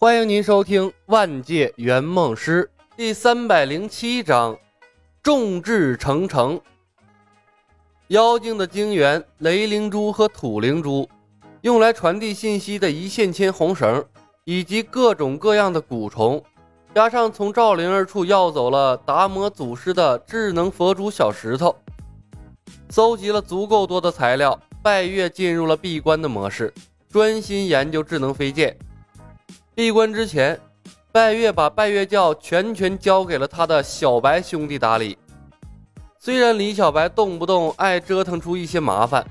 欢迎您收听《万界圆梦师》第三百零七章《众志成城》。妖精的精元、雷灵珠和土灵珠，用来传递信息的一线牵红绳，以及各种各样的蛊虫，加上从赵灵儿处要走了达摩祖师的智能佛珠小石头，搜集了足够多的材料，拜月进入了闭关的模式，专心研究智能飞剑。闭关之前，拜月把拜月教全权交给了他的小白兄弟打理。虽然李小白动不动爱折腾出一些麻烦，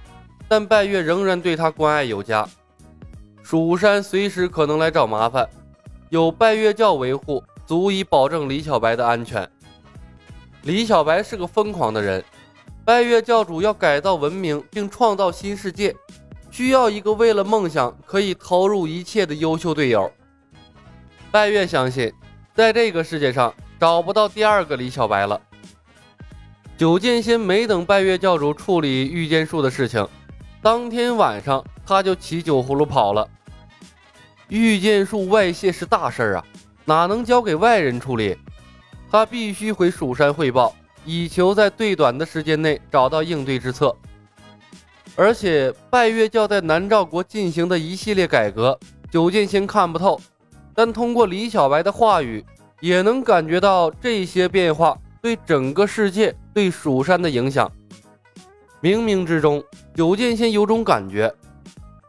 但拜月仍然对他关爱有加。蜀山随时可能来找麻烦，有拜月教维护，足以保证李小白的安全。李小白是个疯狂的人，拜月教主要改造文明并创造新世界，需要一个为了梦想可以投入一切的优秀队友。拜月相信，在这个世界上找不到第二个李小白了。九剑仙没等拜月教主处理御剑术的事情，当天晚上他就骑酒葫芦跑了。御剑术外泄是大事儿啊，哪能交给外人处理？他必须回蜀山汇报，以求在最短的时间内找到应对之策。而且拜月教在南诏国进行的一系列改革，九剑仙看不透。但通过李小白的话语，也能感觉到这些变化对整个世界、对蜀山的影响。冥冥之中，九剑仙有种感觉，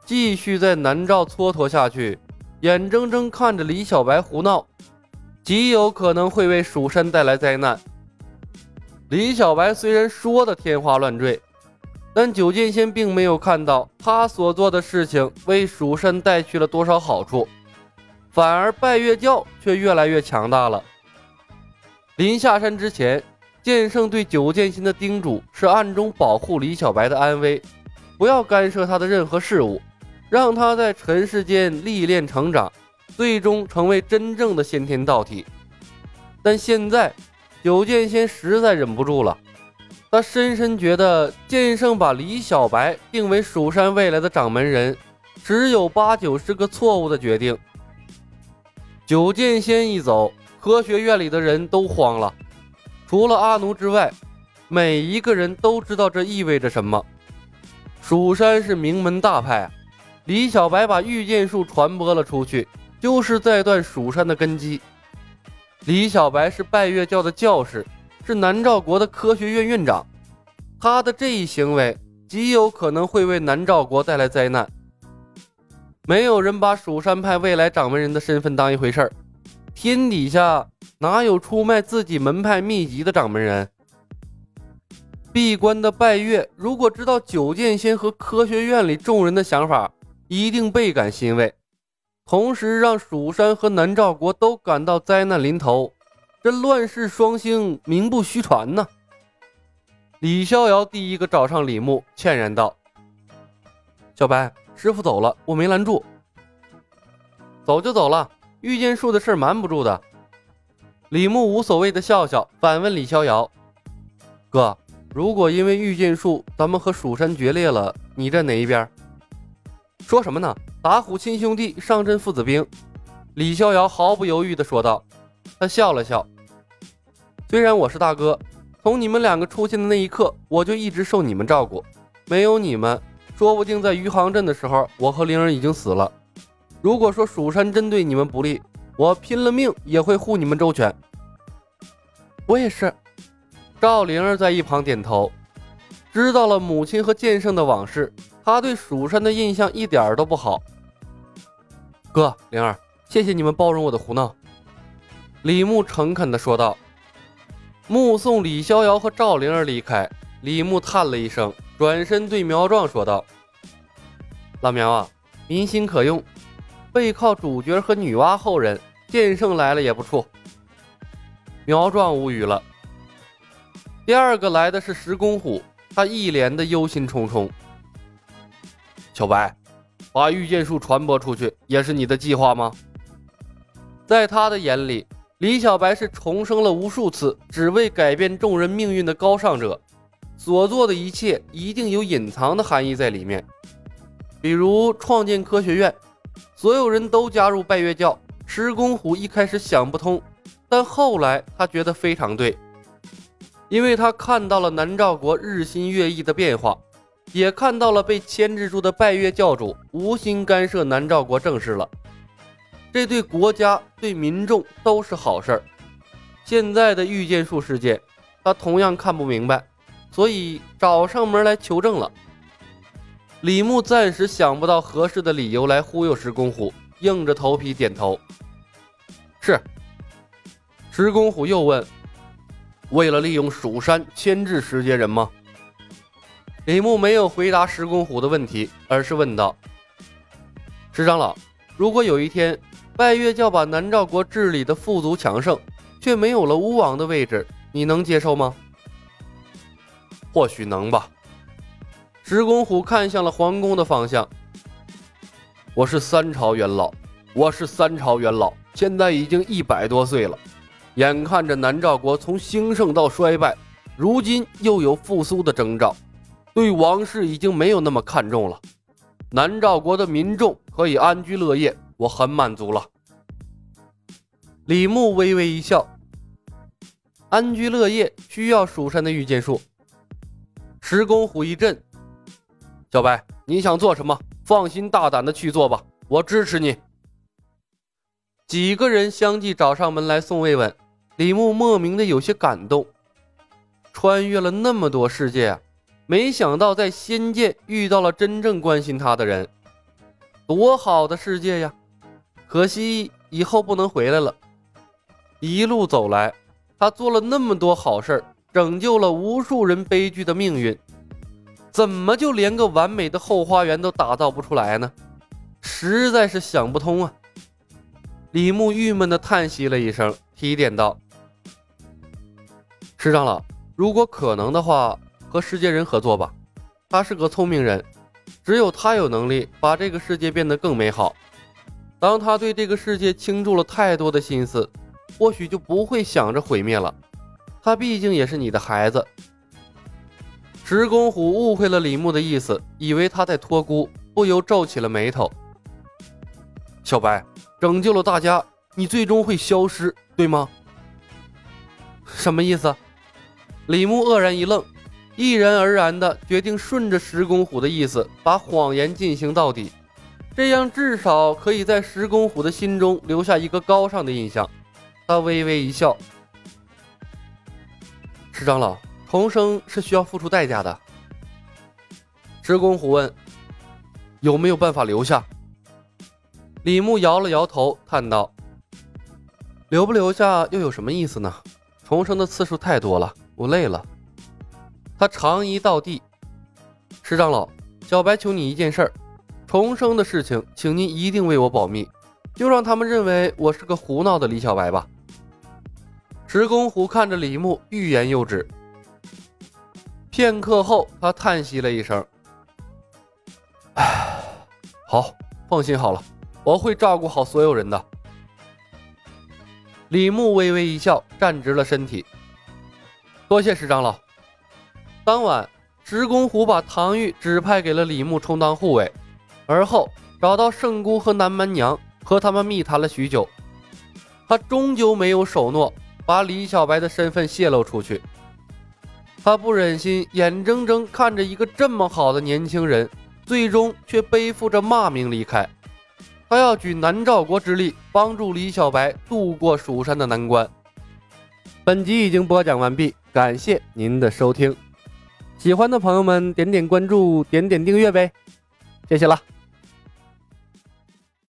继续在南诏蹉跎下去，眼睁睁看着李小白胡闹，极有可能会为蜀山带来灾难。李小白虽然说的天花乱坠，但九剑仙并没有看到他所做的事情为蜀山带去了多少好处。反而拜月教却越来越强大了。临下山之前，剑圣对九剑仙的叮嘱是暗中保护李小白的安危，不要干涉他的任何事务，让他在尘世间历练成长，最终成为真正的先天道体。但现在，九剑仙实在忍不住了，他深深觉得剑圣把李小白定为蜀山未来的掌门人，十有八九是个错误的决定。九剑仙一走，科学院里的人都慌了。除了阿奴之外，每一个人都知道这意味着什么。蜀山是名门大派，李小白把御剑术传播了出去，就是在断蜀山的根基。李小白是拜月教的教士，是南诏国的科学院院长，他的这一行为极有可能会为南诏国带来灾难。没有人把蜀山派未来掌门人的身份当一回事儿，天底下哪有出卖自己门派秘籍的掌门人？闭关的拜月如果知道九剑仙和科学院里众人的想法，一定倍感欣慰，同时让蜀山和南诏国都感到灾难临头，这乱世双星名不虚传呐！李逍遥第一个找上李牧，歉然道：“小白。”师傅走了，我没拦住。走就走了，御剑术的事瞒不住的。李牧无所谓的笑笑，反问李逍遥：“哥，如果因为御剑术，咱们和蜀山决裂了，你站哪一边？”说什么呢？打虎亲兄弟，上阵父子兵。李逍遥毫不犹豫地说道。他笑了笑，虽然我是大哥，从你们两个出现的那一刻，我就一直受你们照顾，没有你们。说不定在余杭镇的时候，我和灵儿已经死了。如果说蜀山针对你们不利，我拼了命也会护你们周全。我也是。赵灵儿在一旁点头，知道了母亲和剑圣的往事，她对蜀山的印象一点都不好。哥，灵儿，谢谢你们包容我的胡闹。李牧诚恳地说道。目送李逍遥和赵灵儿离开，李牧叹了一声。转身对苗壮说道：“老苗啊，民心可用，背靠主角和女娲后人，剑圣来了也不怵。”苗壮无语了。第二个来的是石公虎，他一脸的忧心忡忡。小白，把御剑术传播出去，也是你的计划吗？在他的眼里，李小白是重生了无数次，只为改变众人命运的高尚者。所做的一切一定有隐藏的含义在里面，比如创建科学院，所有人都加入拜月教，石公虎一开始想不通，但后来他觉得非常对，因为他看到了南诏国日新月异的变化，也看到了被牵制住的拜月教主无心干涉南诏国政事了。这对国家、对民众都是好事儿。现在的御剑术事件，他同样看不明白，所以找上门来求证了。李牧暂时想不到合适的理由来忽悠石公虎，硬着头皮点头。是。石公虎又问：“为了利用蜀山牵制石阶人吗？”李牧没有回答石公虎的问题，而是问道：“石长老，如果有一天拜月教把南诏国治理的富足强盛，却没有了巫王的位置，你能接受吗？”或许能吧。石公虎看向了皇宫的方向。我是三朝元老，我是三朝元老，现在已经一百多岁了，眼看着南诏国从兴盛到衰败，如今又有复苏的征兆，对王室已经没有那么看重了。南诏国的民众可以安居乐业，我很满足了。李牧微微一笑，安居乐业需要蜀山的御剑术。石公虎一震。小白，你想做什么？放心大胆的去做吧，我支持你。几个人相继找上门来送慰问，李牧莫名的有些感动。穿越了那么多世界啊，没想到在仙界遇到了真正关心他的人，多好的世界呀！可惜以后不能回来了。一路走来，他做了那么多好事拯救了无数人悲剧的命运。怎么就连个完美的后花园都打造不出来呢？实在是想不通啊！李牧郁闷地叹息了一声，提点道：“石长老，如果可能的话，和世界人合作吧。他是个聪明人，只有他有能力把这个世界变得更美好。当他对这个世界倾注了太多的心思，或许就不会想着毁灭了。他毕竟也是你的孩子。”石公虎误会了李牧的意思，以为他在托孤，不由皱起了眉头。小白拯救了大家，你最终会消失，对吗？什么意思？李牧愕然一愣，毅然而然的决定顺着石公虎的意思，把谎言进行到底，这样至少可以在石公虎的心中留下一个高尚的印象。他微微一笑，石长老。重生是需要付出代价的。石公虎问：“有没有办法留下？”李牧摇了摇头，叹道：“留不留下又有什么意思呢？重生的次数太多了，我累了。”他长揖道地：“石长老，小白求你一件事儿，重生的事情，请您一定为我保密，就让他们认为我是个胡闹的李小白吧。”石公虎看着李牧，欲言又止。片刻后，他叹息了一声：“唉，好，放心好了，我会照顾好所有人的。”李牧微微一笑，站直了身体：“多谢石长老。”当晚，石公虎把唐玉指派给了李牧充当护卫，而后找到圣姑和南蛮娘，和他们密谈了许久。他终究没有守诺，把李小白的身份泄露出去。他不忍心眼睁睁看着一个这么好的年轻人，最终却背负着骂名离开。他要举南诏国之力，帮助李小白渡过蜀山的难关。本集已经播讲完毕，感谢您的收听。喜欢的朋友们，点点关注，点点订阅呗，谢谢了。